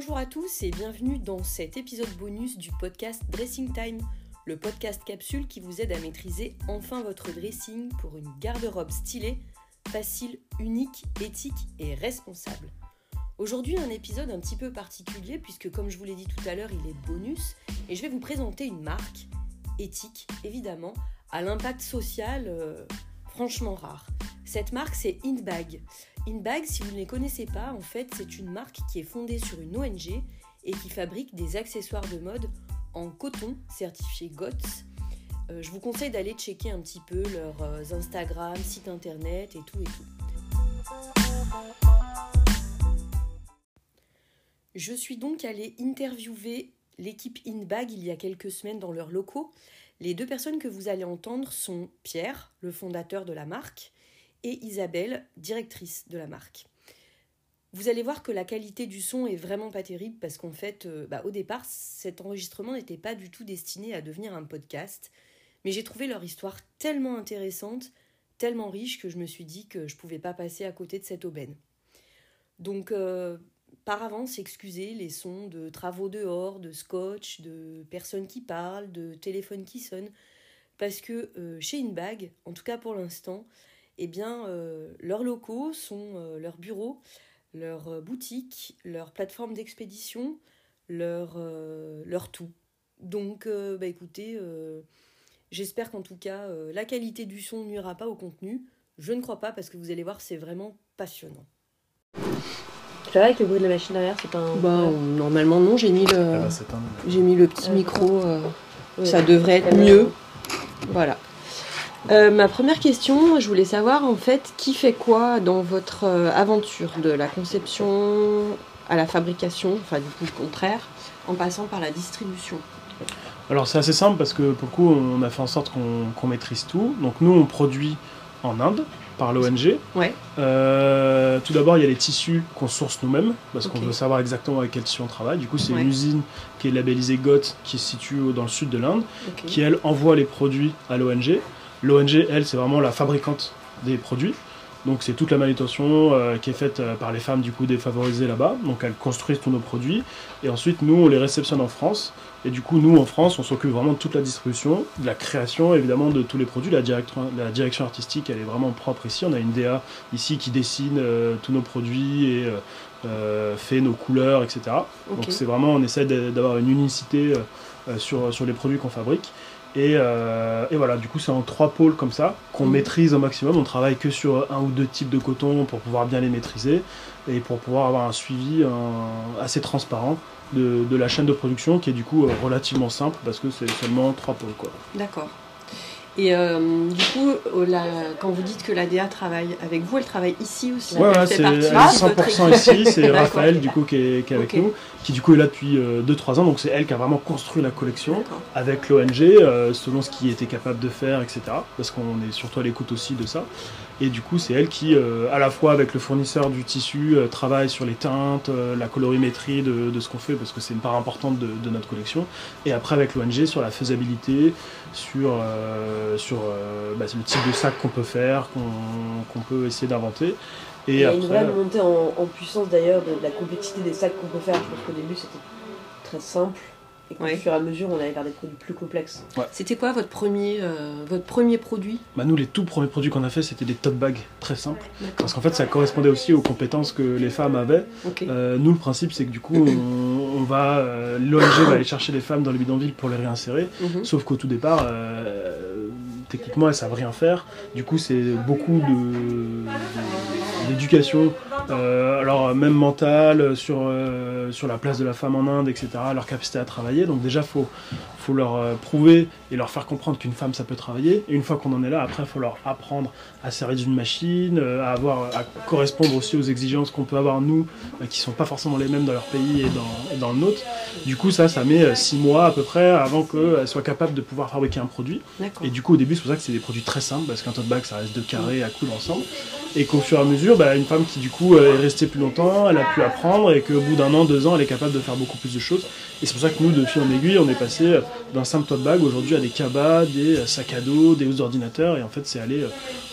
Bonjour à tous et bienvenue dans cet épisode bonus du podcast Dressing Time, le podcast capsule qui vous aide à maîtriser enfin votre dressing pour une garde-robe stylée, facile, unique, éthique et responsable. Aujourd'hui un épisode un petit peu particulier puisque comme je vous l'ai dit tout à l'heure il est bonus et je vais vous présenter une marque éthique évidemment à l'impact social euh, franchement rare. Cette marque c'est Inbag. Inbag, si vous ne les connaissez pas, en fait, c'est une marque qui est fondée sur une ONG et qui fabrique des accessoires de mode en coton certifié GOTS. Euh, je vous conseille d'aller checker un petit peu leurs euh, Instagram, site internet et tout et tout. Je suis donc allée interviewer l'équipe Inbag il y a quelques semaines dans leurs locaux. Les deux personnes que vous allez entendre sont Pierre, le fondateur de la marque, et Isabelle, directrice de la marque. Vous allez voir que la qualité du son est vraiment pas terrible parce qu'en fait, euh, bah, au départ, cet enregistrement n'était pas du tout destiné à devenir un podcast. Mais j'ai trouvé leur histoire tellement intéressante, tellement riche que je me suis dit que je pouvais pas passer à côté de cette aubaine. Donc, euh, par avance, excusez les sons de travaux dehors, de scotch, de personnes qui parlent, de téléphones qui sonnent, parce que euh, chez Inbag, en tout cas pour l'instant, eh bien, euh, leurs locaux sont euh, leurs bureaux, leurs euh, boutiques, leurs plateformes d'expédition, leur, leur tout. Donc, bah, écoutez, j'espère qu'en tout cas, la qualité du son nuira pas au contenu. Je ne crois pas parce que vous allez voir, c'est vraiment passionnant. Ça va avec le bruit de la machine derrière, c'est pas un... Bah, normalement non, j'ai mis le, Ah bah, c'est un- j'ai mis le petit Ouais. micro. euh, Ouais. Ça devrait être mieux. Voilà. Euh, ma première question, je voulais savoir en fait qui fait quoi dans votre euh, aventure de la conception à la fabrication, enfin du coup le contraire, en passant par la distribution? Alors c'est assez simple parce que pour le coup on a fait en sorte qu'on qu'on maîtrise tout. Donc nous on produit en Inde par l'ONG. Ouais. Euh, tout d'abord il y a les tissus qu'on source nous-mêmes parce qu'on veut savoir exactement avec quel tissu on travaille. Du coup c'est Ouais. une usine qui est labellisée GOT qui se situe au- dans le sud de l'Inde Ok. qui elle envoie les produits à l'ONG. L'ONG elle c'est vraiment la fabricante des produits. Donc c'est toute la manutention euh, qui est faite euh, par les femmes du coup défavorisées là-bas. Donc elles construisent tous nos produits et ensuite nous on les réceptionne en France. Et du coup nous en France on s'occupe vraiment de toute la distribution, de la création évidemment de tous les produits. La, direction- la direction artistique elle est vraiment propre ici. On a une DA ici qui dessine euh, tous nos produits et fait nos couleurs etc. Donc c'est vraiment on essaie d'avoir une unicité sur, sur les produits qu'on fabrique. Et, euh, et voilà, du coup, c'est en trois pôles comme ça qu'on Mhm. maîtrise au maximum. On travaille que sur un ou deux types de coton pour pouvoir bien les maîtriser et pour pouvoir avoir un suivi un- assez transparent de, de la chaîne de production qui est du coup euh, relativement simple parce que c'est seulement trois pôles. Quoi. D'accord. Et euh, du coup, la- quand vous dites que la DA travaille avec vous, elle travaille ici aussi. Ouais, elle ouais, fait c'est partie elle est aussi de votre 100% équipe. ici. C'est. Raphaël du coup qui est, qui est avec nous, qui du coup est là depuis 2-3 ans. Donc c'est elle qui a vraiment construit la collection. Avec l'ONG, euh, selon ce qu'il était capable de faire, etc. Parce qu'on est surtout à l'écoute aussi de ça. Et du coup, c'est elle qui, euh, à la fois avec le fournisseur du tissu, euh, travaille sur les teintes, euh, la colorimétrie de, de ce qu'on fait, parce que c'est une part importante de, de notre collection. Et après, avec l'ONG, sur la faisabilité, sur, euh, sur euh, bah, le type de sac qu'on peut faire, qu'on peut essayer d'inventer. Il Et y a une vraie montée en, en puissance d'ailleurs de, de la complexité des sacs qu'on peut faire. Je pense qu'au début c'était très simple et qu'au Ouais. fur et à mesure on allait vers des produits plus complexes. C'était quoi votre premier, euh, votre premier produit? Bah, nous, les tout premiers produits qu'on a fait, c'était des tote bags très simples. Parce qu'en fait, ça correspondait aussi aux compétences que les femmes avaient. Euh, nous, le principe, c'est que du coup, on, on va, euh, l'ONG va aller chercher les femmes dans les bidonvilles pour les réinsérer. Mhm. Sauf qu'au tout départ, euh, techniquement, elles savent rien faire. Du coup, c'est beaucoup de, de- d'éducation, euh, alors même mentale, sur, euh, sur la place de la femme en Inde, etc., leur capacité à travailler. Donc déjà, faut, faut leur euh, prouver et leur faire comprendre qu'une femme, ça peut travailler. Et une fois qu'on en est là, après, il faut leur apprendre à servir d'une machine, euh, à, avoir, à correspondre aussi aux exigences qu'on peut avoir nous, euh, qui sont pas forcément les mêmes dans leur pays et dans, et dans le nôtre. Du coup, ça, ça met euh, six mois à peu près avant qu'elles soient capables de pouvoir fabriquer un produit. Et du coup, au début, c'est pour ça que c'est des produits très simples, parce qu'un tote bag, ça reste deux carrés à coudre ensemble. Et qu'au fur et à mesure, bah, une femme qui du coup est restée plus longtemps, elle a pu apprendre et qu'au bout d'un an, deux ans, elle est capable de faire beaucoup plus de choses. Et c'est pour ça que nous, de fil en aiguille, on est passé d'un simple tote bag aujourd'hui à des cabas, des sacs à dos, des ordinateurs. Et en fait, c'est allé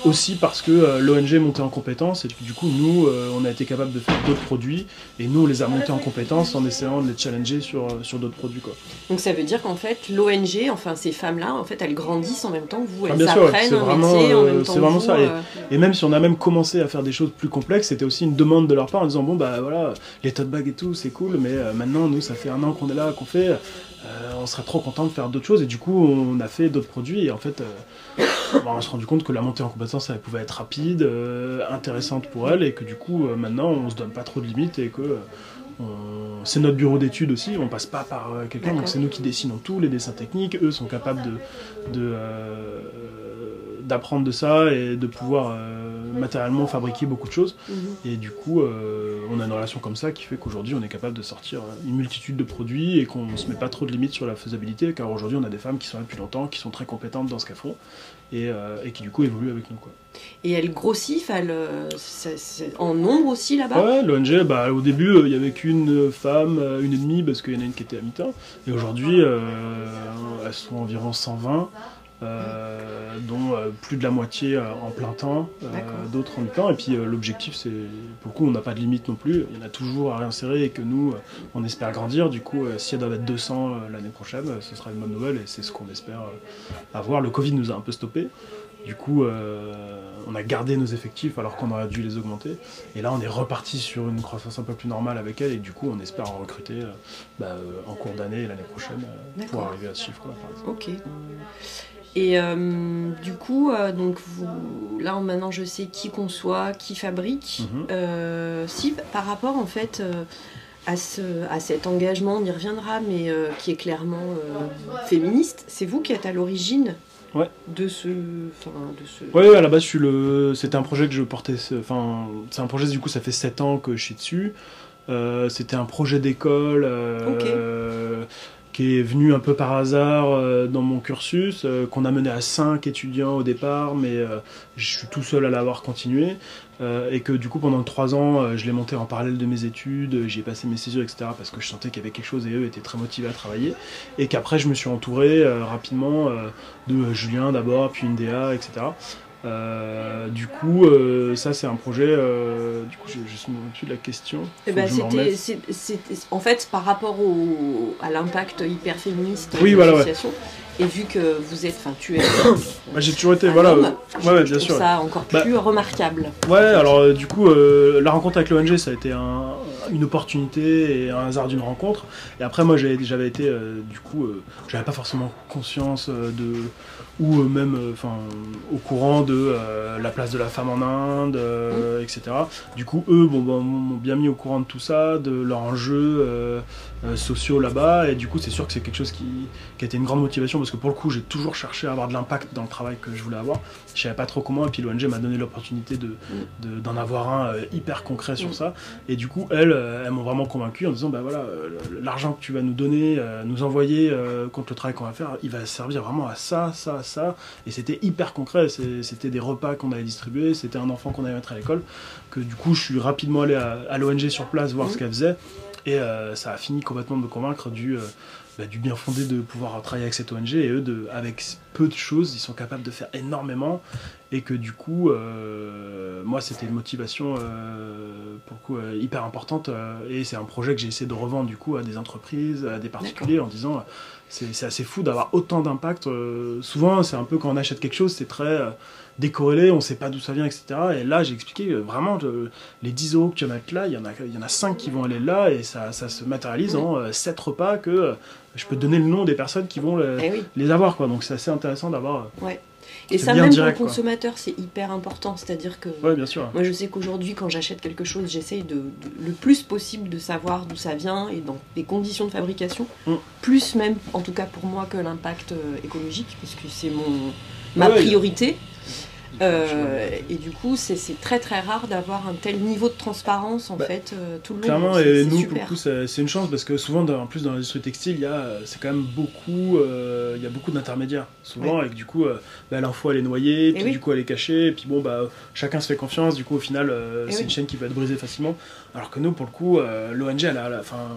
aussi parce que l'ONG montée en compétence et que du coup, nous, on a été capable de faire d'autres produits et nous, on les a montés en compétence en essayant de les challenger sur, sur d'autres produits. Quoi. Donc ça veut dire qu'en fait, l'ONG, enfin ces femmes-là, en fait, elles grandissent en même temps que vous, ah, elles apprennent un vraiment, métier en même temps C'est vraiment ça. Et, même si on a même à faire des choses plus complexes, c'était aussi une demande de leur part en disant bon bah voilà, les tote bags et tout, c'est cool, mais maintenant nous, ça fait un an qu'on est là, qu'on fait. on serait trop content de faire d'autres choses. Et du coup on a fait d'autres produits. Et en fait on s'est rendu compte que la montée en compétence elle pouvait être rapide, intéressante pour elle et que du coup maintenant on se donne pas trop de limites et que c'est notre bureau d'études aussi, on passe pas par quelqu'un, donc c'est nous qui dessinons tous les dessins techniques, eux sont capables de, d'apprendre de ça et de pouvoir euh, matériellement fabriquer beaucoup de choses. Mhm. Et du coup, euh, on a une relation comme ça qui fait qu'aujourd'hui, on est capable de sortir une multitude de produits et qu'on ne se met pas trop de limites sur la faisabilité, car aujourd'hui, on a des femmes qui sont là depuis longtemps, qui sont très compétentes dans ce qu'elles font et, euh, et, qui du coup évoluent avec nous. Quoi. Et elle grossit, elle, en nombre aussi là-bas? Ouais, l'ONG, bah, au début, il n'y avait qu'une femme, une et demie, parce qu'il y en a une qui était à mi-temps. Et aujourd'hui, elles sont environ 120. Euh, dont euh, plus de la moitié euh, en plein temps, d'autres en mi-temps. Et puis l'objectif, c'est pour le coup, on n'a pas de limite non plus. Il y en a toujours à réinsérer et que nous, on espère grandir. Du coup, si elle doit être 200 l'année prochaine, ce sera une bonne nouvelle et c'est ce qu'on espère avoir. Le Covid nous a un peu stoppé. Du coup, on a gardé nos effectifs alors qu'on aurait dû les augmenter. Et là, on est reparti sur une croissance un peu plus normale avec elle. Et du coup, on espère en recruter bah, en cours d'année et l'année prochaine pour arriver à ce chiffre-là, par exemple. Ok. Et euh, du coup, euh, donc vous, là maintenant je sais qui conçoit, qui fabrique. Mhm. Euh, si par rapport en fait à, ce, à cet engagement, on y reviendra, mais qui est clairement féministe, c'est vous qui êtes à l'origine ouais. de ce. Oui, à la base, le... c'était un projet que je portais. Enfin, c'est un projet, du coup, ça fait 7 ans que je suis dessus. c'était un projet d'école. Okay qui est venu un peu par hasard euh, dans mon cursus, euh, qu'on a mené à 5 étudiants au départ, mais euh, je suis tout seul à l'avoir continué. et que du coup pendant 3 ans, je l'ai monté en parallèle de mes études, j'ai passé mes césures, etc. parce que je sentais qu'il y avait quelque chose et eux étaient très motivés à travailler. Et qu'après je me suis entouré rapidement de Julien d'abord, puis Indéa, etc. Euh, du coup, euh, ça c'est un projet. Euh, du coup, je, je suis dessus de la question. Eh ben, c'était, en fait, par rapport au, à l'impact hyper féministe oui, de l'association. Et vu que vous êtes, enfin, tu es. Bah, j'ai toujours été, voilà. ouais, bien sûr. ça encore bah, plus remarquable. Ouais, alors du coup, la rencontre avec l'ONG, ça a été un, une opportunité et un hasard d'une rencontre. Et après, moi, j'avais été, du coup, j'avais pas forcément conscience de ou euh, même euh, au courant de euh, la place de la femme en Inde, etc. Du coup, eux bon, bon, m'ont bien mis au courant de tout ça, de leurs enjeux sociaux là-bas, et du coup, c'est sûr que c'est quelque chose qui, qui, a été une grande motivation parce que pour le coup, j'ai toujours cherché à avoir de l'impact dans le travail que je voulais avoir. Je savais pas trop comment, et puis l'ONG m'a donné l'opportunité d'en de, d'en avoir un hyper concret sur ça. Et du coup, elles, elles m'ont vraiment convaincu en disant bah voilà, l'argent que tu vas nous donner, nous envoyer contre le travail qu'on va faire, il va servir vraiment à ça, ça, ça. Et c'était hyper concret. C'était des repas qu'on allait distribuer, c'était un enfant qu'on allait mettre à l'école. Que du coup, je suis rapidement allé à, l'ONG sur place voir ce mmh. qu'elle faisait. Et euh, ça a fini complètement de me convaincre du, euh, bah, bien fondé de pouvoir travailler avec cette ONG. Et eux, de, avec peu de choses, ils sont capables de faire énormément. Et que du coup, euh, moi, c'était une motivation pour hyper importante. et c'est un projet que j'ai essayé de revendre du coup à des entreprises, à des particuliers en disant c'est assez fou d'avoir autant d'impact. Souvent, c'est un peu quand on achète quelque chose, c'est très décorrélé, on sait pas d'où ça vient, etc. Et là, j'ai expliqué euh, vraiment les 10 euros que tu vas mettre là, il y, en a, il y en a 5 qui vont aller là, et ça, ça se matérialise en 7 repas que je peux donner le nom des personnes qui vont eh les avoir. Quoi. Donc c'est assez intéressant d'avoir. Ouais. Et ça, même pour le consommateur, c'est hyper important. C'est-à-dire que. Ouais, bien sûr. Moi, je sais qu'aujourd'hui, quand j'achète quelque chose, j'essaye de, le plus possible de savoir d'où ça vient et dans les conditions de fabrication. Mm. Plus même, en tout cas pour moi, que l'impact euh, écologique, puisque c'est mon ma priorité. Euh, et du coup, c'est très très rare d'avoir un tel niveau de transparence en Bah, fait euh, tout le long. Clairement, et nous, pour super. le coup, c'est une chance parce que souvent, dans- en plus, dans l'industrie textile, il y a, c'est quand même beaucoup, euh, il y a beaucoup d'intermédiaires. Souvent, et que du coup, euh, bah, l'info elle est noyée, puis oui. du coup, elle est cachée, et puis bon, bah, chacun se fait confiance. Du coup, au final, euh, c'est oui. une chaîne qui peut être brisée facilement. Alors que nous, pour le coup, euh, l'ONG,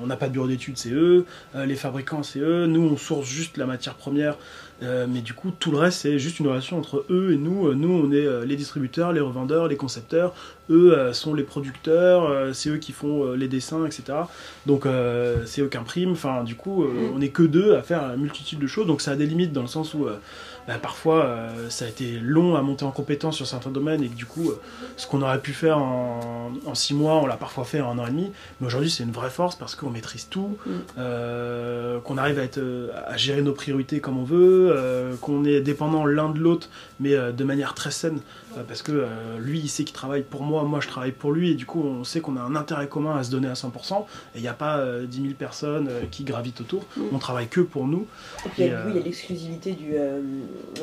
on n'a pas de bureau d'études, c'est eux. Euh, les fabricants, c'est eux. Nous, on source juste la matière première. Euh, mais du coup, tout le reste, c'est juste une relation entre eux et nous. Euh, Nous, on est euh, les distributeurs, les revendeurs, les concepteurs. Eux sont les producteurs, c'est eux qui font les dessins, etc. Donc, c'est eux qui impriment. Enfin, du coup, Mm. on n'est que deux à faire une multitude de choses. Donc, ça a des limites dans le sens où bah, parfois, euh, ça a été long à monter en compétence sur certains domaines et que du coup, euh, ce qu'on aurait pu faire en, en six mois, on l'a parfois fait en un an et demi. Mais aujourd'hui, c'est une vraie force parce qu'on maîtrise tout, Mm. euh, qu'on arrive à, être, à gérer nos priorités comme on veut, qu'on est dépendant l'un de l'autre, mais euh, de manière très saine. euh, parce que euh, lui, il sait qu'il travaille pour moi, moi, je travaille pour lui. Et du coup, on sait qu'on a un intérêt commun à se donner à 100%. Et il n'y a pas euh, 10 000 personnes euh, qui gravitent autour. Mm. On travaille que pour nous. Et puis, il y Et, a- euh, oui, il y a l'exclusivité du, euh,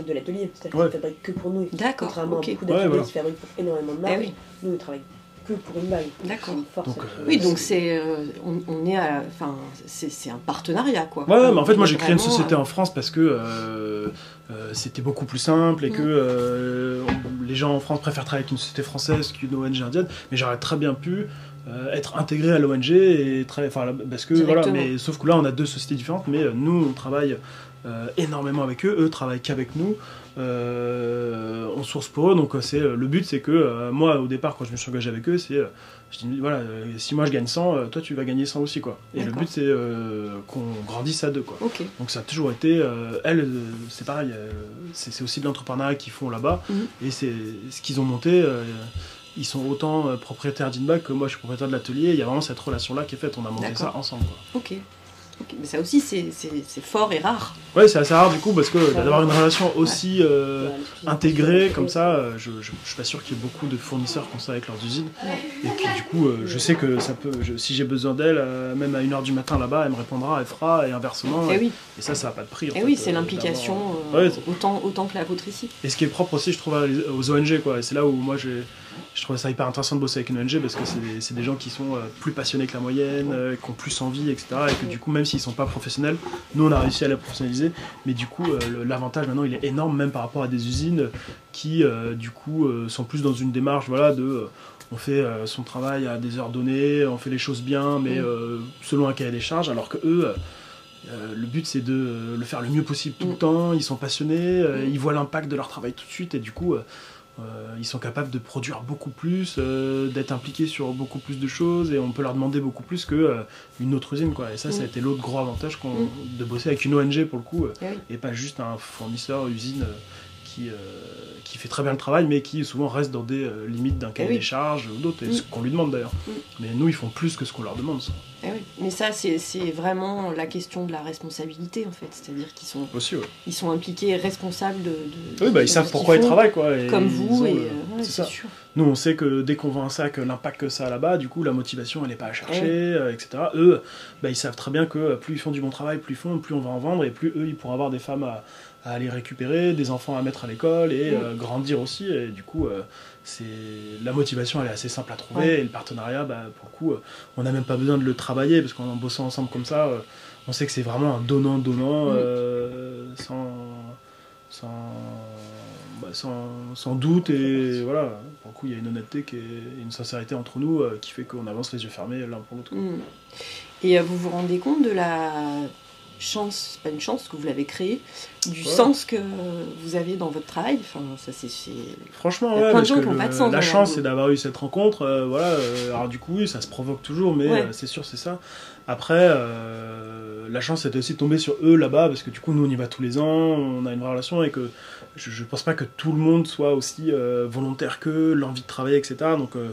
de l'atelier. C'est-à-dire Ouais. qu'ils fabriquent que pour nous. D'accord, Contrairement ok. à beaucoup Ouais, d'ateliers voilà. qui fabriquent pour énormément de Eh marques, oui, nous, ils travaillent que pour une bague. D'accord. Donc, euh, oui, donc c'est euh, on, on est à, enfin c'est un partenariat quoi. Ouais, mais en fait, moi j'ai créé une société euh, en France parce que euh, euh, c'était beaucoup plus simple et que Mm. euh, on- les gens en France préfèrent travailler avec une société française qu'une ONG indienne. Mais j'aurais très bien pu euh, être intégré à l'ONG et travailler. Enfin, parce que voilà, mais sauf que là, on a deux sociétés différentes, mais euh, nous, on travaille euh, énormément avec eux, eux travaillent qu'avec nous. Euh, on source pour eux, donc euh, c'est euh, le but, c'est que euh, moi, au départ, quand je me suis engagé avec eux, c'est euh, je dis voilà, si moi je gagne 100, euh, toi tu vas gagner 100 aussi quoi. Et le but, c'est qu'on grandisse à deux quoi. Donc ça a toujours été, elles, c'est pareil, c'est aussi de l'entrepreneuriat qu'ils font là-bas, Mhm. et c'est ce qu'ils ont monté. ils sont autant propriétaires d'Inback que moi je suis propriétaire de l'atelier. Il y a vraiment cette relation-là qui est faite. On a monté ça ensemble. Quoi. Ok. Mais ça aussi c'est fort et rare. Ouais, c'est assez rare du coup parce que d'avoir une relation aussi euh, intégrée comme ça, euh, je, je, je suis pas sûr qu'il y ait beaucoup de fournisseurs comme ça avec leurs usines. Et puis du coup, euh, je sais que ça peut, je- si j'ai besoin d'elle, euh, même à 1h du matin là-bas, elle me répondra, elle fera, et inversement. Eh oui. Et ça, ça n'a pas de prix. en Et fait, oui, c'est l'implication Ouais, autant autant que la vôtre ici. Et ce qui est propre aussi, je trouve, aux ONG, quoi. Et c'est là où moi, j'ai, je trouvais ça hyper intéressant de bosser avec une ONG parce que c'est des, des gens qui sont plus passionnés que la moyenne, qui ont plus envie, etc. Et que du coup, même s'ils sont pas professionnels, nous, on a réussi à les professionnaliser. Mais du coup, euh, l'avantage maintenant, il est énorme, même par rapport à des usines qui, euh, du coup, euh, sont plus dans une démarche, voilà, de. on fait son travail à des heures données, on fait les choses bien, mais Mm. selon un cahier des charges, alors que eux, euh, le but c'est de euh, le faire le mieux possible tout Mm. le temps, ils sont passionnés, euh, Mm. ils voient l'impact de leur travail tout de suite et du coup euh, ils sont capables de produire beaucoup plus, euh, d'être impliqués sur beaucoup plus de choses et on peut leur demander beaucoup plus que euh, une autre usine quoi. Et ça, ça a Mm. été l'autre gros avantage qu'on- Mm. de bosser avec une ONG pour le coup Eh oui. et pas juste un fournisseur usine qui, euh, qui fait très bien le travail mais qui souvent reste dans des euh, limites d'un cahier Eh oui. des charges ou d'autres, et Mm. ce qu'on lui demande d'ailleurs. Mm. Mais nous ils font plus que ce qu'on leur demande. Ça. Eh. Mais ça c'est vraiment la question de la responsabilité en fait, c'est-à-dire qu'ils sont Aussi, ouais. ils sont impliqués, responsables de. de- Oui, bah, de ils savent pourquoi ils font, travaillent quoi. et Comme vous et euh, ouais, c'est sûr. Nous, on sait que dès qu'on vend un sac, l'impact que ça a là-bas, du coup, la motivation, elle n'est pas à chercher, Eh euh, etc. Eux, bah, ils savent très bien que plus ils font du bon travail, plus ils font, plus on va en vendre, et plus eux, ils pourront avoir des femmes à, à aller récupérer, des enfants à mettre à l'école, et euh, grandir aussi. Et du coup, euh, c'est la motivation, elle est assez simple à trouver, Ouais. et le partenariat, bah, pour le coup, euh, on n'a même pas besoin de le travailler, parce qu'en bossant ensemble comme ça, on sait que c'est vraiment un donnant-donnant, sans... sans bah, sans, sans doute et voilà pour le coup il y a une honnêteté qui est, une sincérité entre nous qui fait qu'on avance les yeux fermés l'un pour l'autre. Mm. Et vous vous rendez compte de la chance, pas une chance que vous l'avez créée, du Ouais. sens que vous avez dans votre travail. Enfin, ça c'est franchement Il y a ouais, plein de gens qui ont le- pas de sens la chance c'est d'avoir eu cette rencontre euh, voilà euh, alors du coup oui ça se provoque toujours mais Ouais. euh, c'est sûr c'est ça après euh, la chance c'était aussi de tomber sur eux là-bas parce que du coup nous on y va tous les ans on a une vraie relation et que je, je pense pas que tout le monde soit aussi euh, volontaire que l'envie de travailler etc donc euh,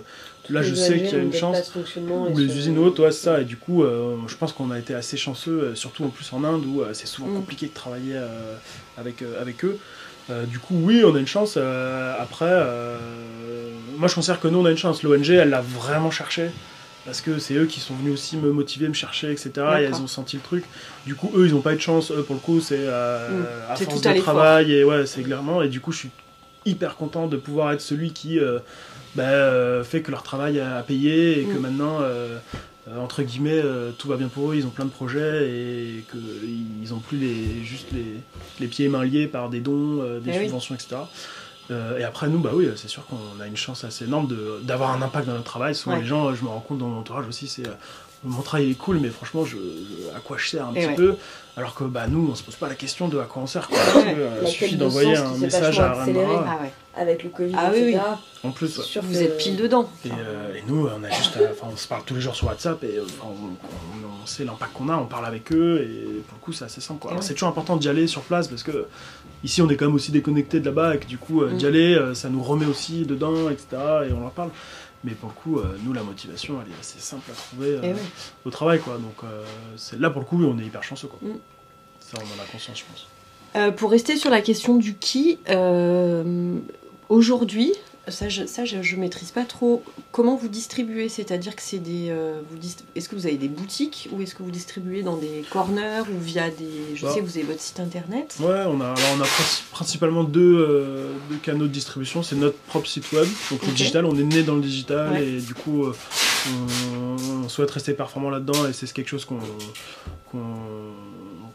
là je sais qu'il y a une chance ou les usines hautes, ouais, c'est ça. Et du coup, euh, je pense qu'on a été assez chanceux, surtout en plus en Inde, où euh, c'est souvent Mm. compliqué de travailler euh, avec, euh, avec eux. Euh, du coup, oui, on a une chance. euh, après, euh, moi, je considère que nous, on a une chance. L'ONG, elle l'a vraiment cherché. Parce que c'est eux qui sont venus aussi me motiver, me chercher, etc. Et elles ont senti le truc. Du coup, eux, ils n'ont pas eu de chance. Eux, pour le coup, c'est euh, Mm. à force tout à de l'effort. travail. Et ouais, c'est clairement. Et du coup, je suis hyper contents de pouvoir être celui qui euh, bah, euh, fait que leur travail a payé et que Mm. maintenant, euh, euh, entre guillemets, euh, tout va bien pour eux, ils ont plein de projets et qu'ils n'ont plus les, juste les, les pieds et mains liés par des dons, euh, des Eh oui. subventions, etc. Euh, et après, nous, bah oui, c'est sûr qu'on a une chance assez énorme d'avoir un impact dans notre travail. Souvent, Ouais. les gens, je me rends compte dans mon entourage aussi, c'est euh, mon travail est cool, mais franchement, je, je- à quoi je sers un Et petit ouais. peu Alors que bah, nous, on se pose pas la question de à quoi on sert. Quoi, Ouais. parce que, euh, il suffit d'envoyer un message à. Rembrandt. Ah ouais. Avec le Covid, Ah oui, etc. En plus, C'est ouais. sûr Vous que- êtes pile dedans. Et, euh, et nous, on a juste, à- enfin, on se parle tous les jours sur WhatsApp et euh, on, on- on sait l'impact qu'on a, on parle avec eux et pour le coup, c'est assez simple. Alors, ouais. C'est toujours important d'y aller sur place parce que ici, on est quand même aussi déconnecté de là-bas et que du coup, euh, Mm. d'y aller, euh, ça nous remet aussi dedans, etc. Et on en parle. Mais pour le coup, euh, nous, la motivation, elle est assez simple à trouver euh, ouais. au travail, quoi. Donc, euh, c'est là pour le coup, on est hyper chanceux, quoi. Mm. Ça, on en a conscience, je pense. Euh, pour rester sur la question du qui, aujourd'hui, ça, je, ça je, je maîtrise pas trop. Comment vous distribuez C'est-à-dire que c'est des, euh, vous est-ce que vous avez des boutiques ou est-ce que vous distribuez dans des corners ou via des, je Bah. sais que vous avez votre site internet? Ouais, on a, alors on a princi- principalement deux, euh, deux canaux de distribution. C'est notre propre site web, donc le digital. On est né dans le digital Ouais. et du coup, euh, on, on souhaite rester performant là-dedans et c'est quelque chose qu'on qu'on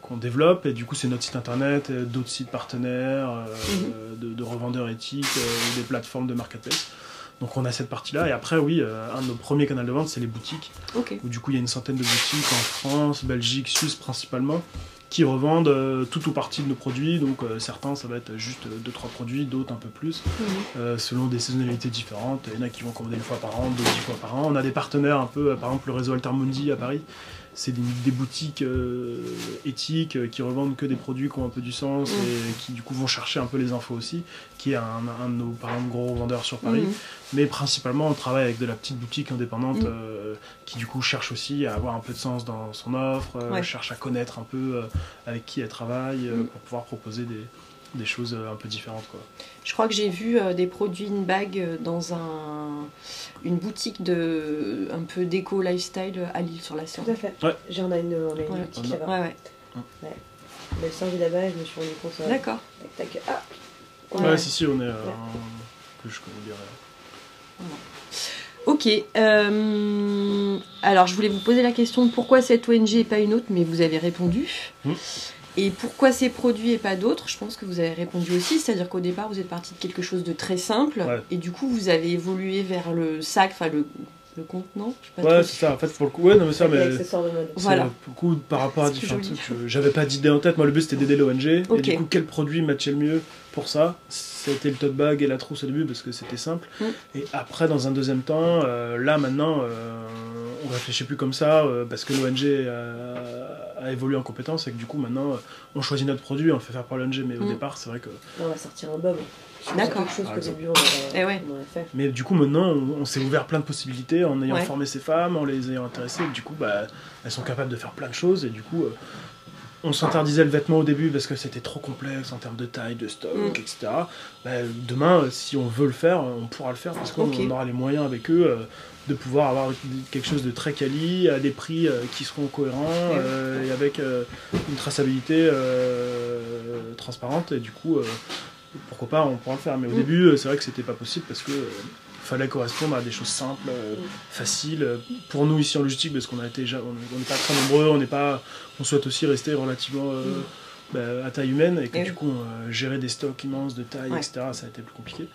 qu'on développe. Et du coup, c'est notre site internet, et d'autres sites partenaires, euh, Mhm. de, de revendeurs éthiques, euh, des plateformes de marketplace. Donc on a cette partie-là. Et après, oui, euh, un de nos premiers canaux de vente, c'est les boutiques où du coup il y a une centaine de boutiques en France, Belgique, Suisse principalement, qui revendent euh, tout ou partie de nos produits. Donc euh, certains ça va être juste 2-3 produits, d'autres un peu plus, Mhm. euh, selon des saisonnalités différentes. Il y en a qui vont commander une fois par an, d'autres dix fois par an. On a des partenaires un peu, euh, par exemple le réseau Altermundi à Paris. C'est des, des boutiques euh, éthiques euh, qui revendent que des produits qui ont un peu du sens Mhm. et qui du coup vont chercher un peu les infos aussi, qui est un, un de nos par exemple, gros vendeurs sur Paris. Mhm. Mais principalement, on travaille avec de la petite boutique indépendante Mm. euh, qui, du coup, cherche aussi à avoir un peu de sens dans son offre, Ouais. cherche à connaître un peu avec qui elle travaille Mm. pour pouvoir proposer des, des choses euh, un peu différentes. Quoi. Je crois que j'ai vu euh, des produits in bag euh, dans un, une boutique de un peu déco lifestyle à Lille sur la Seine. Tout à fait. Ouais. J'en ai une, on a une Ouais. boutique là-bas. Ouais, ouais. On a servi là-bas et je me suis rendu compte. euh, D'accord. Tac, tac. Ah Ouais, Ouais. si, si, on est. euh, que je connais bien. ouais. Ok. euh, alors, je voulais vous poser la question de pourquoi cette ONG et pas une autre, mais vous avez répondu. Mm. Et pourquoi ces produits et pas d'autres Je pense que vous avez répondu aussi. C'est-à-dire qu'au départ, vous êtes parti de quelque chose de très simple. Ouais. Et du coup, vous avez évolué vers le sac, enfin le, le contenant. je sais pas Ouais, c'est ça. En fait, pour le coup, ouais, non, mais ça, mais. Voilà. Pour le coup, par rapport à différents trucs, j'avais pas d'idée en tête. Moi, le but c'était d'aider l'ONG. Ok. Et du coup, quel produit matchait le mieux pour ça? C'était le tote bag et la trousse au début parce que c'était simple. Mm. Et après, dans un deuxième temps, euh, là maintenant, euh, on réfléchit plus comme ça euh, parce que l'ONG a, a évolué en compétence et que du coup, maintenant, euh, on choisit notre produit, on le fait faire par l'ONG. Mais au Mm. départ, c'est vrai que. Là, on va sortir un bob. D'accord. chose début on Eh ouais. on aurait fait. Mais du coup, maintenant, on, on s'est ouvert plein de possibilités en ayant Ouais. formé ces femmes, en les ayant intéressées. et du coup, bah, elles sont capables de faire plein de choses. Et du coup, euh, on s'interdisait le vêtement au début parce que c'était trop complexe en termes de taille, de stock, Mm. etc. Bah, demain, euh, si on veut le faire, on pourra le faire parce qu'on aura les moyens avec eux. euh, de pouvoir avoir quelque chose de très quali à des prix euh, qui seront cohérents euh, et avec une traçabilité transparente et du coup pourquoi pas on pourra le faire mais au Mm. début euh, c'est vrai que c'était pas possible parce que euh, fallait correspondre à des choses simples euh, Mm. faciles pour nous ici en logistique parce qu'on a été on n'est pas très nombreux on n'est pas on souhaite aussi rester relativement euh, Mm. bah, à taille humaine et que Et du coup gérer des stocks immenses de taille Ouais. etc ça a été plus compliqué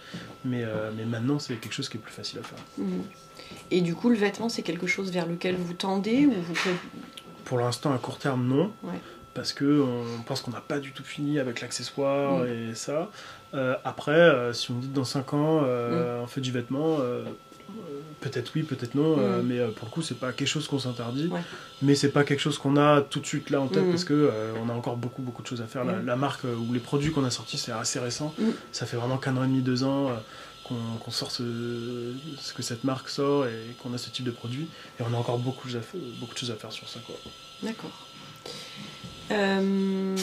mais, mais maintenant c'est quelque chose qui est plus facile à faire. Et du coup, le vêtement, c'est quelque chose vers lequel vous tendez ou vous Pour l'instant, à court terme, non. Ouais. Parce que on pense qu'on n'a pas du tout fini avec l'accessoire Mm. et ça. Euh, après, euh, si on me dit que dans 5 ans, euh, on fait du vêtement, peut-être oui, peut-être non. Mm. mais pour le coup, c'est pas quelque chose qu'on s'interdit. Ouais. Mais c'est pas quelque chose qu'on a tout de suite là en tête Mm. parce que on a encore beaucoup, beaucoup de choses à faire. La, Mm. la marque ou les produits qu'on a sortis, c'est assez récent. Mm. Ça fait vraiment qu'un an et demi, deux ans. qu'on sort ce, ce que cette marque sort et qu'on a ce type de produit et on a encore beaucoup de choses à faire, beaucoup de choses à faire sur ça. D'accord. Euh,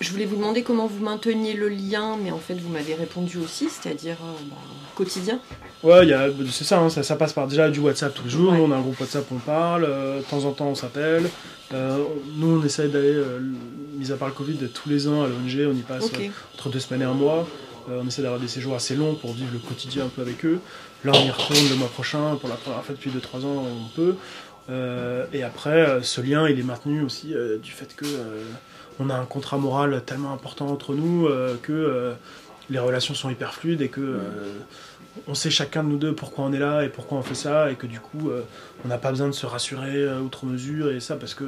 je voulais vous demander comment vous mainteniez le lien, mais en fait, vous m'avez répondu aussi, c'est-à-dire euh, bah, quotidien. Ouais, c'est ça, hein, ça, ça passe par déjà du WhatsApp tous les jours. Ouais. Nous, on a un groupe WhatsApp, on parle. euh, de temps en temps, on s'appelle. Euh, nous, on essaye d'aller, mis à part le Covid, tous les ans à l'ONG, on y passe entre deux semaines et un mois. On essaie d'avoir des séjours assez longs pour vivre le quotidien un peu avec eux. Là, on y retourne le mois prochain pour la première fois depuis 2-3 ans, on peut. Euh, et après, euh, ce lien, il est maintenu aussi euh, du fait que on a un contrat moral tellement important entre nous que les relations sont hyper fluides et que on sait chacun de nous deux pourquoi on est là et pourquoi on fait ça et que du coup, on n'a pas besoin de se rassurer outre mesure et ça parce que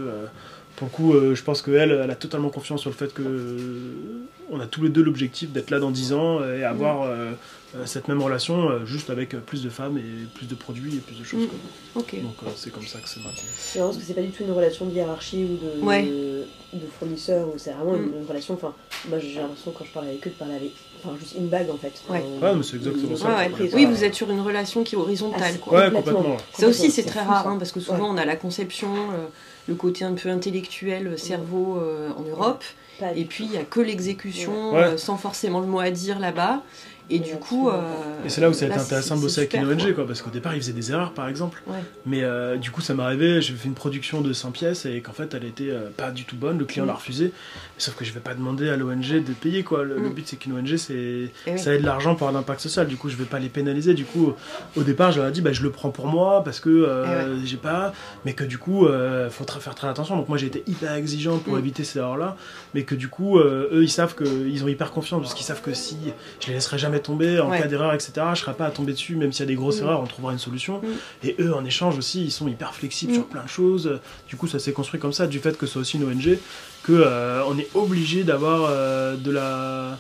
pour le coup, euh, je pense qu'elle, elle a totalement confiance sur le fait que euh, on a tous les deux l'objectif d'être là dans 10 ans et avoir euh, euh, cette même relation euh, juste avec plus de femmes et plus de produits et plus de choses. Mm. quoi. Ok. Donc euh, c'est comme ça que c'est maintenu. C'est marrant parce que c'est pas du tout une relation de hiérarchie ou de, Ouais. de, de fournisseur, ou c'est vraiment Mm. une, une relation. Enfin, moi j'ai l'impression quand je parle avec eux de parler avec. Enfin, juste une bague en fait. Ouais. Mais c'est exactement une ça. Ouais, ouais. entreprise, Oui, vous êtes sur une relation qui est horizontale. Ah, c'est quoi. Ouais, Complètement. complètement. Ça aussi, c'est très rare, ça. hein, parce que souvent, on a la conception, euh, le côté un peu intellectuel, euh, cerveau euh, en Europe, et puis il n'y a que l'exécution, Ouais. euh, sans forcément le mot à dire là-bas. Et du coup. euh, Et c'est là où ça a été intéressant de bosser avec une ONG, quoi. parce qu'au départ, ils faisaient des erreurs, par exemple. Ouais. Mais euh, du coup, ça m'est arrivé, j'ai fait une production de 100 pièces et qu'en fait, elle était euh, pas du tout bonne, le client Mm. l'a refusé. Sauf que je vais pas demander à l'ONG de payer, quoi. Le, le Mm. but, c'est qu'une ONG, c'est Eh ça ait de l'argent pour un impact social. Du coup, je vais pas les pénaliser. Du coup, au départ, je leur ai dit, bah, je le prends pour moi parce que euh, j'ai pas, mais que du coup, euh, faut tra- faire très attention. Donc moi, j'ai été hyper exigeant pour Mm. éviter ces erreurs-là, mais que du coup, euh, eux, ils savent que ils ont hyper confiance parce qu'ils savent que si je les laisserai jamais tomber en Ouais. cas d'erreur, etc., je serai pas à tomber dessus, même s'il y a des grosses Mm. erreurs, on trouvera une solution. Mm. Et eux, en échange aussi, ils sont hyper flexibles Mm. sur plein de choses. Du coup, ça s'est construit comme ça, du fait que c'est aussi une ONG, que euh, on est obligé d'avoir euh, de la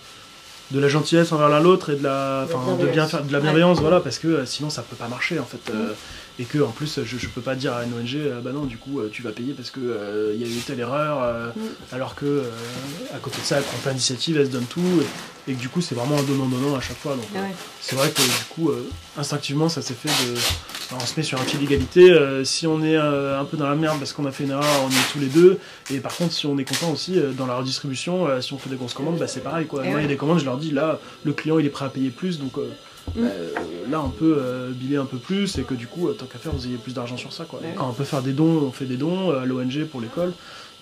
de la gentillesse envers l'un l'autre et de la, De la enfin, de bien bienveillance. de la Ouais. bienveillance, voilà, parce que euh, sinon ça peut pas marcher en fait. Mm. euh, et que en plus, je, je peux pas dire à une ONG, euh, bah non, du coup, tu vas payer parce que il y a eu telle erreur, Mm. alors que à côté de ça, elle prend pas d'initiative, elle se donne tout, et, et que du coup, c'est vraiment un donnant-donnant à chaque fois. Donc, ouais. c'est vrai que du coup, instinctivement, ça s'est fait de. On se met sur un pied d'égalité. euh, si on est euh, un peu dans la merde parce qu'on a fait une erreur, on est tous les deux. Et par contre, si on est content aussi, euh, dans la redistribution, euh, si on fait des grosses commandes, bah, c'est pareil. Quoi. Et Moi, il y a des commandes, je leur dis là, le client il est prêt à payer plus, donc. euh, Mm. bah, là on peut euh, biller un peu plus et que du coup tant qu'à faire vous ayez plus d'argent sur ça quoi. Et Ouais. quand on peut faire des dons on fait des dons euh, à l'ONG pour l'école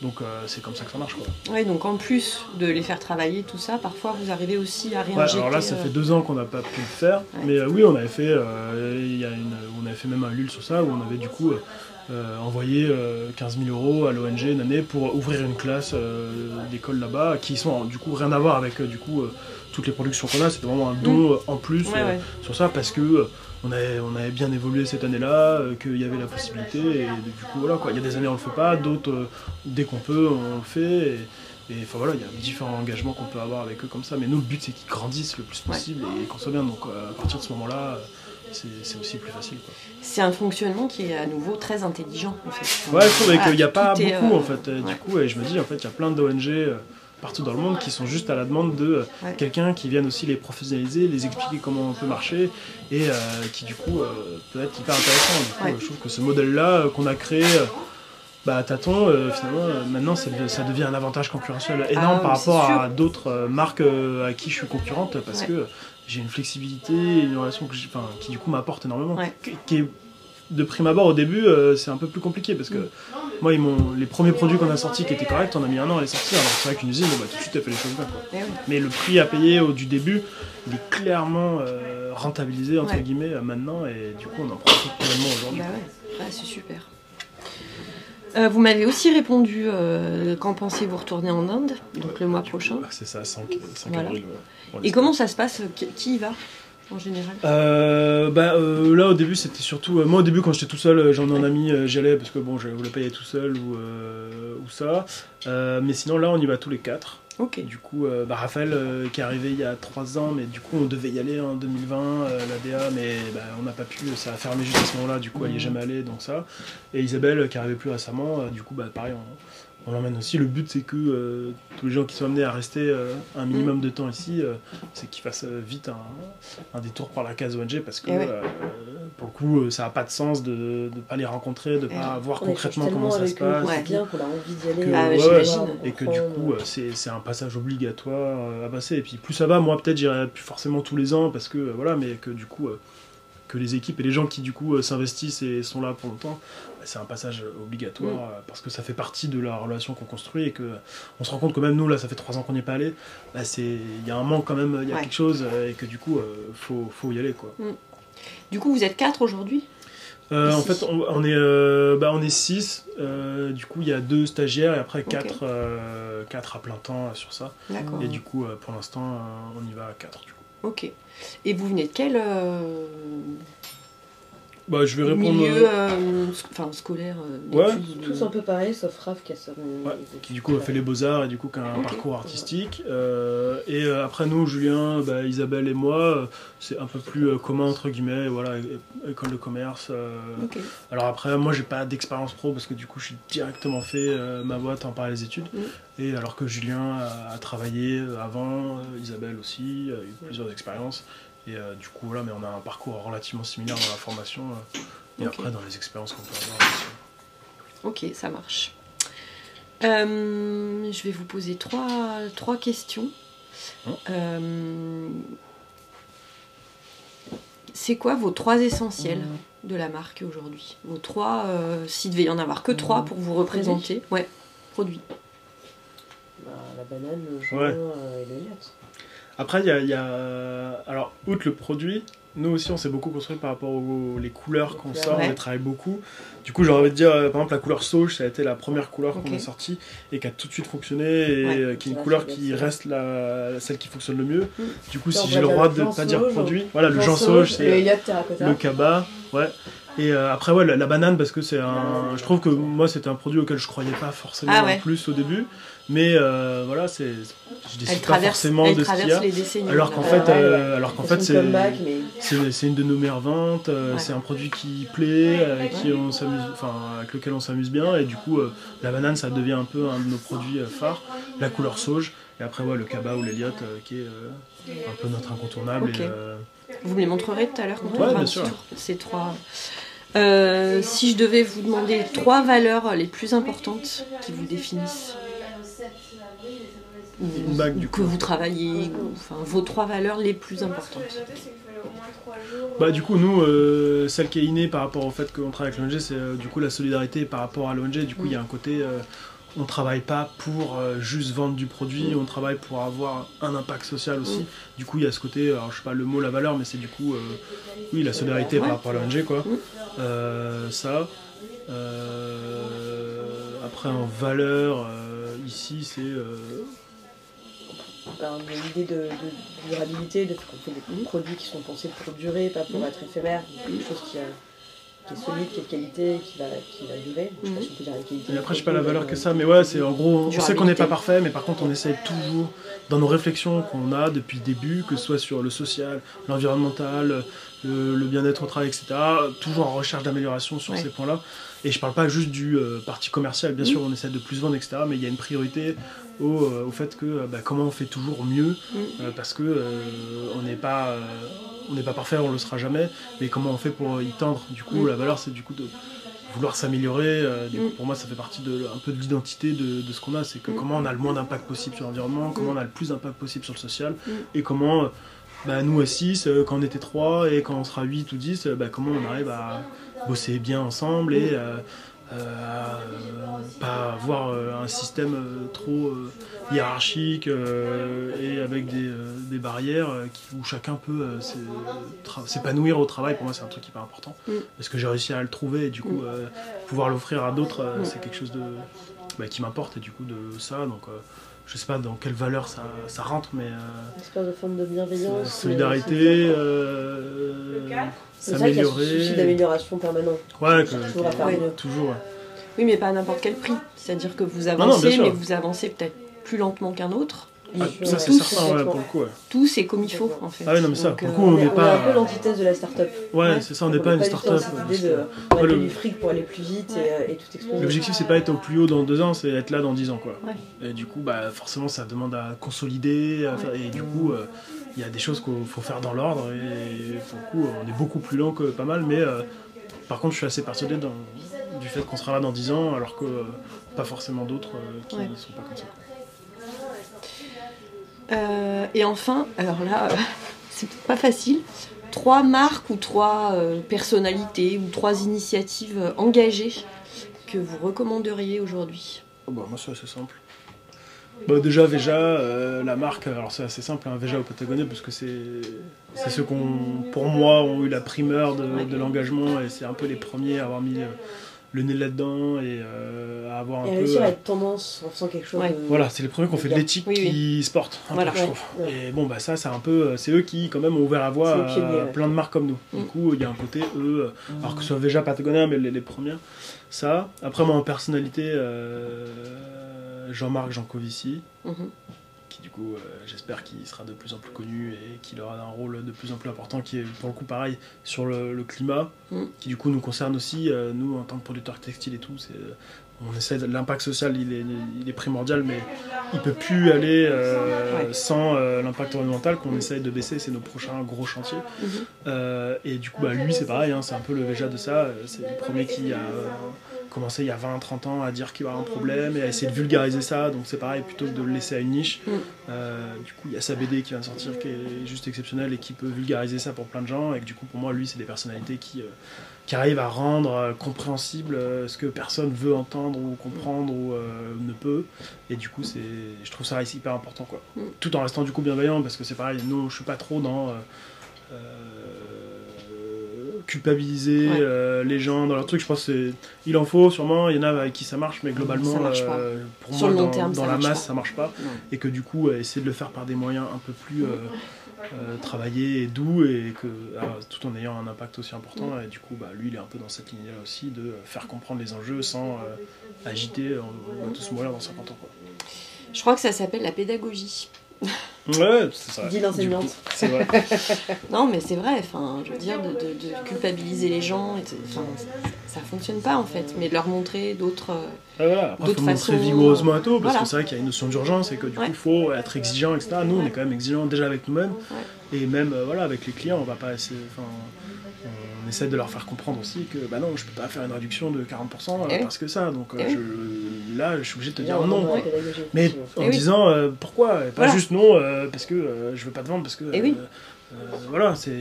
donc euh, c'est comme ça que ça marche quoi. Ouais, donc en plus de les faire travailler, tout ça, parfois vous arrivez aussi à Ouais, réinjecter. alors là, ça euh, fait deux ans qu'on n'a pas pu le faire, Ouais. mais euh, oui, on avait fait, y a une, on avait fait même un LUL sur ça où on avait du coup envoyé euh, 15 000 euros à l'ONG une année pour ouvrir une classe d'école là-bas, qui sont du coup rien à voir avec du coup toutes les productions qu'on a. C'était vraiment un don euh, en plus Ouais, sur ça parce que on avait, on avait bien évolué cette année-là, euh, qu'il y avait la possibilité et du coup voilà quoi. Il y a des années on le fait pas, d'autres euh, dès qu'on peut on le fait. Et, enfin voilà, il y a différents engagements qu'on peut avoir avec eux comme ça, mais nous le but c'est qu'ils grandissent le plus Ouais. possible et qu'on soit bien. Donc euh, à partir de ce moment-là, c'est aussi plus facile. C'est un fonctionnement qui est à nouveau très intelligent. En fait. Ouais, je trouve qu'il n'y a pas beaucoup euh, en fait. ouais. Du coup, et je me dis en fait, il y a plein d'ONG partout dans le monde qui sont juste à la demande de euh, Ouais. quelqu'un qui vienne aussi les professionnaliser, les expliquer comment on peut marcher et euh, qui du coup euh, peut être hyper intéressant. Du coup, Ouais. je trouve que ce modèle-là qu'on a créé. bah, à tâtons, euh, finalement, euh, maintenant ça, devient- ça devient un avantage concurrentiel énorme Ah, par rapport sûr. à d'autres euh, marques à qui je suis concurrente parce Ouais. que j'ai une flexibilité, une relation que qui du coup m'apporte énormément. Ouais. Qui, qui est, de prime abord au début, c'est un peu plus compliqué parce que Mm. Moi, ils m'ont- les premiers produits qu'on a sortis qui étaient corrects, on a mis un an à les sortir. Alors c'est vrai qu'une usine, bah, tout de suite, elle fait les choses bien. Quoi. Eh oui. Mais le prix à payer au, du début, il est clairement euh, rentabilisé entre Ouais. guillemets euh, maintenant et du coup, on en profite pleinement aujourd'hui. Bah ouais, Ah, c'est super. Euh, vous m'avez aussi répondu euh, quand pensez-vous retourner en Inde, donc le mois prochain. Ah, C'est ça, 5, 5 Voilà. avril. ouais. Et comment ça se passe? Qui qui y va? En général Euh, bah, euh, là au début c'était surtout euh, moi au début quand j'étais tout seul euh, j'en ai un ami euh, j'y allais parce que bon je voulais pas y aller tout seul ou, euh, ou ça. Mais sinon là on y va tous les quatre. Ok. Du coup bah, Raphaël qui est arrivé il y a 3 ans mais du coup on devait y aller en 2020 euh, la DA mais bah, on n'a pas pu ça a fermé juste à ce moment là du coup elle y est jamais allée donc ça. Et Isabelle qui est arrivée plus récemment du coup bah pareil on, on l'emmène aussi le but c'est que euh, tous les gens qui sont amenés à rester euh, un minimum de temps ici euh, c'est qu'ils fassent euh, vite un, un détour par la case ONG parce que Eh ouais. euh, pour le coup euh, ça n'a pas de sens de ne pas les rencontrer, de Eh pas voir concrètement comment ça se passe. Ouais. bien qu'on a envie d'y aller. Que- Ah, ouais, voir, Et que du coup euh, c'est c'est un passage obligatoire euh, à passer. Et puis plus ça va, moi peut-être j'irai plus forcément tous les ans parce que euh, voilà, mais que du coup euh, que les équipes et les gens qui du coup euh, s'investissent et sont là pour longtemps, bah, c'est un passage obligatoire Mm. euh, parce que ça fait partie de la relation qu'on construit et que on se rend compte que même nous là, ça fait trois ans qu'on n'y est pas allé, bah, c'est il y a un manque quand même, il y a Ouais. quelque chose euh, et que du coup euh, faut faut y aller quoi. Du coup, vous êtes quatre aujourd'hui? Euh, en fait, on, on est, euh, bah, on est 6. du coup, il y a deux stagiaires et après. 4 quatre à plein temps euh, sur ça. Et du coup, euh, pour l'instant, euh, on y va à 4. Du coup. Ok. Et vous venez de quel euh, Bah, je vais répondre. milieu euh, euh, enfin, scolaire euh, Ouais, Tous un peu pareil, sauf Raph qui a son. Ouais, qui du coup a fait les beaux-arts et du coup qui a un parcours artistique. Euh, et euh, après nous, Julien, bah, Isabelle et moi, c'est un peu plus euh, commun entre guillemets, voilà, école de commerce. euh. Alors après, moi j'ai pas d'expérience pro parce que du coup je suis directement fait euh, ma boîte en parallèle des études. Mm. Et alors que Julien a, a travaillé avant, euh, Isabelle aussi, a eu plusieurs expériences. Et euh, du coup voilà, mais on a un parcours relativement similaire dans la formation euh, et après dans les expériences qu'on peut avoir. aussi. Ok, ça marche. Euh, je vais vous poser trois, trois questions. Hein c'est quoi vos trois essentiels de la marque aujourd'hui? Vos trois, euh, s'il devait y en avoir que trois pour vous représenter. Ouais, produits. Bah, la banane, le joint Ouais. et le yacht. Après, il y a, il y a- Alors, outre le produit, nous aussi, on s'est beaucoup construit par rapport aux les couleurs qu'on sort. Ouais. On les travaille beaucoup. Du coup, j'ai envie de dire, euh, par exemple, la couleur sauge, ça a été la première couleur qu'on a sortie et qui a tout de suite fonctionné et Ouais. euh, qui est une couleur qui bien reste la, celle qui fonctionne le mieux. Mm. Du coup, si j'ai le droit de ne pas dire produit, voilà, le Jean Sauge c'est le euh, cabas, ouais. Et euh, après, ouais, la, la banane, parce que c'est un. Je trouve que moi, c'était un produit auquel je croyais pas forcément Ah ouais. plus au début. Mais euh, voilà, c'est. Je Elle décide pas traverse, forcément elle de ce qu'il y a. traverse les décennies. Alors qu'en fait, ouais, euh, alors qu'en C'est fait, c'est mais une de nos meilleures ventes. euh, Ouais. C'est un produit qui plaît, avec qui on s'amuse, enfin avec lequel on s'amuse bien. Et du coup, euh, la banane, ça devient un peu un de nos produits phares. La couleur sauge. Et après, ouais, le cabas ou l'Eliott, qui est un peu notre incontournable. Ok. Et, euh, Vous me les montrerez tout à l'heure quand Ouais, on bien sûr. ces trois. Si je devais vous demander trois valeurs les plus importantes qui vous définissent, ou, Une bague, du ou que coup. vous travaillez, ou, enfin vos trois valeurs les plus importantes. Bah du coup nous euh, celle qui est innée par rapport au fait qu'on travaille avec l'ONG c'est euh, du coup la solidarité par rapport à l'ONG du coup il y a un côté euh, on travaille pas pour euh, juste vendre du produit on travaille pour avoir un impact social aussi Mm. du coup il y a ce côté alors je sais pas le mot la valeur mais c'est du coup euh, oui la solidarité par rapport à l'ONG quoi Mm. Euh, ça Euh, après en valeur euh, ici c'est euh, a l'idée de, de durabilité, de qu'on fait des Mhm. produits qui sont pensés pour durer, pas pour Mhm. être éphémère, quelque chose qui, a- qui est solide, qui est de qualité, qui va, qui va durer. Je sais pas Mhm. si on peut dire. Et après, je sais pas la valeur que ça, mais ouais, c'est en gros, on sait qu'on n'est pas parfait, mais par contre, on essaye toujours, dans nos réflexions qu'on a depuis le début, que ce soit sur le social, l'environnemental, le, le bien-être au travail, etc., toujours en recherche d'amélioration sur Ouais. ces points-là. Et je parle pas juste du euh, parti commercial, bien sûr, on essaie de plus vendre, etc., mais il y a une priorité au, euh, au fait que euh, bah, comment on fait toujours mieux, euh, parce que on n'est pas, on n'est pas parfait, on le sera jamais, mais comment on fait pour y tendre. Du coup, la valeur, c'est du coup de vouloir s'améliorer. du coup, pour moi, ça fait partie de, un peu de l'identité de, de ce qu'on a. C'est que Mm. comment on a le moins d'impact possible sur l'environnement, comment on a le plus d'impact possible sur le social, et comment, bah, nous aussi, quand on était 3 et quand on sera 8 ou 10, euh, bah, comment on arrive à bosser bien ensemble et euh, euh, à, pas avoir euh, un système euh, trop hiérarchique et avec des, des barrières qui- où chacun peut s'épanouir au travail. Pour moi, c'est un truc hyper important Mm. parce que j'ai réussi à le trouver et du coup, Mm. pouvoir l'offrir à d'autres, Mm. c'est quelque chose de, bah, qui m'importe et du coup de ça. Donc, je sais pas dans quelle valeur ça, ça rentre, mais euh, Une espèce de forme de bienveillance. solidarité, euh, euh, C'est ça qu'il y a ce souci d'amélioration permanent. Ouais, que- Toujours à faire que- mieux. toujours. ouais. Oui, mais pas à n'importe quel prix. C'est-à-dire que vous avancez, mais vous avancez peut-être plus lentement qu'un autre. Ah, ça, c'est certain, ouais, pour le coup. Ouais, Tout, c'est comme il faut, en fait. Ah oui, non, mais ça, Donc, pour le euh, coup, On on est, n'est pas. un peu l'antithèse de la start-up. Ouais, Ouais. c'est ça, on n'est pas une start-up. on le- du fric pour aller plus vite et, euh, et tout exploser. L'objectif, c'est pas être au plus haut dans deux ans, c'est être là dans dix ans, quoi. Et du coup, bah, forcément, ça demande à consolider, à faire- et du coup, euh, il y a des choses qu'il faut faire dans l'ordre, et pour le coup, on est beaucoup plus lent que pas mal, mais par contre, je suis assez persuadé dans- du fait qu'on sera là dans dix ans, alors que euh, pas forcément d'autres euh, qui Ouais. sont pas comme ça. Euh, et enfin, alors là, euh, c'est pas facile. trois marques ou trois euh, personnalités ou trois initiatives engagées que vous recommanderiez aujourd'hui? Oh bah, moi, c'est assez simple. Bah, déjà, Veja, la marque, alors c'est assez simple, hein, Veja au Patagonie, parce que c'est c'est ceux qui, pour moi, ont eu la primeur de, de l'engagement et c'est un peu les premiers à avoir mis le nez là-dedans et euh, à avoir un Et peu. réussir euh, à être tendance en faisant quelque chose. Ouais. de- Voilà, c'est les premiers qui ont fait de l'éthique Oui, oui. qui se portent, un peu, je trouve. ouais. Et bon, bah ça, c'est un peu, euh, c'est eux qui, quand même, ont ouvert la voie à plein de marques comme nous. Mm. Du coup, il y a un côté, eux, alors que ce soit Veja, Patagonia, mais les, les premières, ça. Après, moi, en personnalité, euh, Jean-Marc Jancovici, Mhm. qui du coup, euh, j'espère qu'il sera de plus en plus connu et qu'il aura un rôle de plus en plus important, qui est pour le coup pareil sur le, le climat, Mm. qui du coup nous concerne aussi, euh, nous en tant que producteurs textiles et tout. C'est, on essaie l'impact social, il est, il est primordial, mais il peut plus aller euh, sans euh, l'impact environnemental qu'on essaye de baisser. C'est nos prochains gros chantiers. Mhm. Euh, et du coup, bah, lui, c'est pareil, hein, c'est un peu le Véja de ça. Euh, C'est le premier qui a euh, commencé il y a 20-30 ans à dire qu'il y aura un problème et à essayer de vulgariser ça. Donc c'est pareil, plutôt que de le laisser à une niche. Mm. Euh, du coup, il y a sa BD qui vient de sortir qui est juste exceptionnelle et qui peut vulgariser ça pour plein de gens. Et que du coup, pour moi, lui, c'est des personnalités qui, euh, qui arrivent à rendre euh, compréhensible ce que personne veut entendre ou comprendre ou ne peut. Et du coup, c'est, je trouve ça hyper important. Quoi. Mm. Tout en restant du coup bienveillant parce que c'est pareil, nous, je suis pas trop dans. euh, culpabiliser Ouais. euh, les gens dans leur truc je pense que c'est il en faut sûrement il y en a avec qui ça marche mais globalement Ça marche pas. euh, pour Sur moi dans, terme, dans ça la masse pas. ça marche pas Non. et que du coup euh, essayer de le faire par des moyens un peu plus euh, travaillés et doux et que ah, tout en ayant un impact aussi important et du coup bah, lui il est un peu dans cette ligne là aussi de faire comprendre les enjeux sans agiter on, on va tous mourir dans 50 ans quoi. Je crois que ça s'appelle la pédagogie. Ouais c'est ça Dit l'enseignante. C'est vrai Non, mais c'est vrai, enfin, je veux dire, de, de- de culpabiliser les gens, et ça, fonctionne pas en fait, mais de leur montrer d'autres. euh, Ah, voilà. Après, il D'autres faut montrer façons, vigoureusement à tout, parce voilà. que c'est vrai qu'il y a une notion d'urgence et que du Ouais. coup, il faut être exigeant, etc. Nous, on est quand même exigeant déjà avec nous-mêmes et même euh, voilà, avec les clients, on va pas. Enfin, on essaie de leur faire comprendre aussi que bah non, je peux pas faire une réduction de 40% euh, Eh oui. parce que ça. Donc euh, Eh oui. je- là, je suis obligé de te dire on non. Mais en Eh oui. disant euh, pourquoi, et pas Voilà. juste non euh, parce que euh, je veux pas te vendre, parce que. Eh oui. euh, euh, voilà, c'est.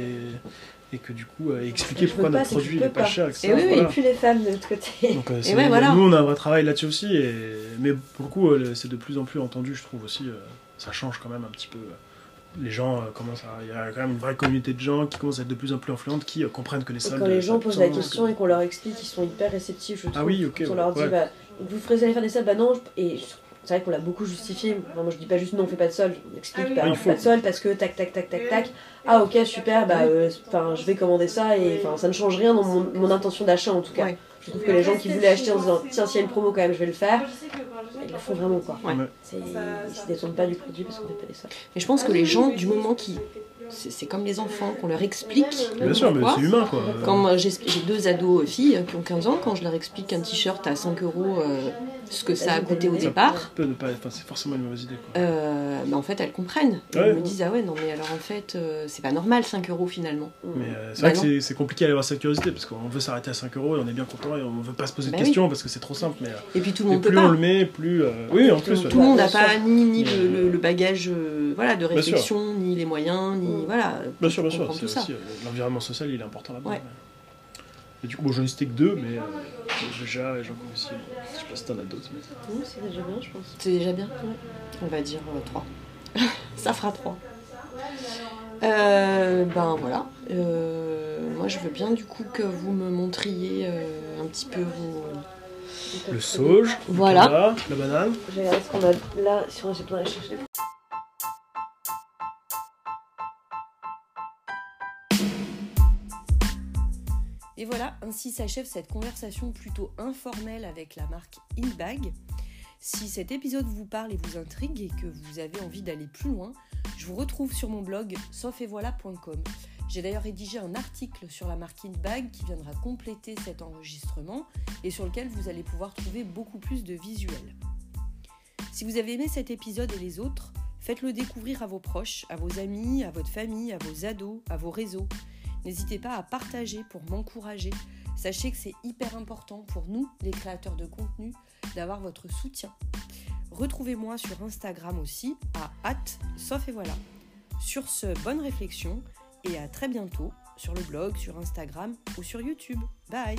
Et que du coup, euh, expliquer pourquoi pas, notre produit je est peux pas pas. cher, etc. Eh oui, Voilà. Et puis les femmes de l'autre côté. Donc, euh, c'est- ouais, voilà. Nous, on a un vrai travail là-dessus aussi, et... mais pour le coup, euh, c'est de plus en plus entendu, je trouve aussi. euh, ça change quand même un petit peu. Les gens euh, commencent à. Il y a quand même une vraie communauté de gens qui commencent à être de plus en plus influentes, qui euh, comprennent que les Et soldes. quand les gens posent la question que- et qu'on leur explique, ils sont hyper réceptifs, je trouve. Ah oui, ok, Quand on ouais, leur dit, ouais. bah, vous ferez aller faire des soldes, bah non, je- et c'est vrai qu'on l'a beaucoup justifié. Enfin, moi je dis pas juste non, on fait pas de solde, on explique, bah Ah, il on fait pas de solde parce que tac tac tac tac tac. Ah ok, super, bah euh, enfin, je vais commander ça et enfin, ça ne change rien dans mon, mon intention d'achat en tout cas. Ouais. Je trouve que les gens qui voulaient acheter en se disant tiens, s'il y a une promo quand même, je vais le faire, ils le font vraiment quoi. Ouais. Ouais. C'est- Ils se détournent pas du produit parce qu'on fait pas des soldes. Mais je pense que les gens, du moment qui. C'est c'est comme les enfants, qu'on leur explique. Bien sûr, mais c'est humain quoi. Quand moi, j'ai j'ai deux ados filles qui ont 15 ans, quand je leur explique qu'un t-shirt à 5 euros, euh, ce que ça a coûté au départ, peut ne pas... enfin, c'est forcément une mauvaise idée quoi. euh, bah, en fait elles comprennent. Elles me disent ah ouais non mais alors en fait euh, c'est pas normal 5 euros finalement. Mais euh, c'est Bah vrai que non. c'est- c'est compliqué d'aller avoir cette curiosité parce qu'on veut s'arrêter à 5 euros et on est bien content et on veut pas se poser de Bah oui. questions parce que c'est trop simple. Mais, euh, Et puis tout le mais monde peut plus pas. on le met, plus. Oui, en plus. ouais. Tout le monde n'a pas ni, ni Mais, le, le- le bagage voilà, de réflexion, ni les moyens, ni voilà. Bien sûr, bien sûr, l'environnement social, il est important. Ouais. Et du coup, bon, j'en ai cité que deux, mais euh, déjà, et j'en connais aussi. Je sais pas si t'en as d'autres. mais- c'est déjà bien, je pense. C'est déjà bien. On va dire 3. ça fera 3. ben voilà. Euh, moi je veux bien du coup que vous me montriez euh, un petit peu vos. Le sauge, le Voilà. la banane. J'ai regardé ce qu'on a là, si on j'ai besoin d'aller chercher. Voilà, ainsi s'achève cette conversation plutôt informelle avec la marque Inbag. Si cet épisode vous parle et vous intrigue et que vous avez envie d'aller plus loin, je vous retrouve sur mon blog saufetvoila.com. J'ai d'ailleurs rédigé un article sur la marque Inbag qui viendra compléter cet enregistrement et sur lequel vous allez pouvoir trouver beaucoup plus de visuels. Si vous avez aimé cet épisode et les autres, faites-le découvrir à vos proches, à vos amis, à votre famille, à vos ados, à vos réseaux. N'hésitez pas à partager pour m'encourager. Sachez que c'est hyper important pour nous, les créateurs de contenu, d'avoir votre soutien. Retrouvez-moi sur Instagram aussi à hâte, sauf et voilà. Sur ce, bonne réflexion et à très bientôt sur le blog, sur Instagram ou sur YouTube. Bye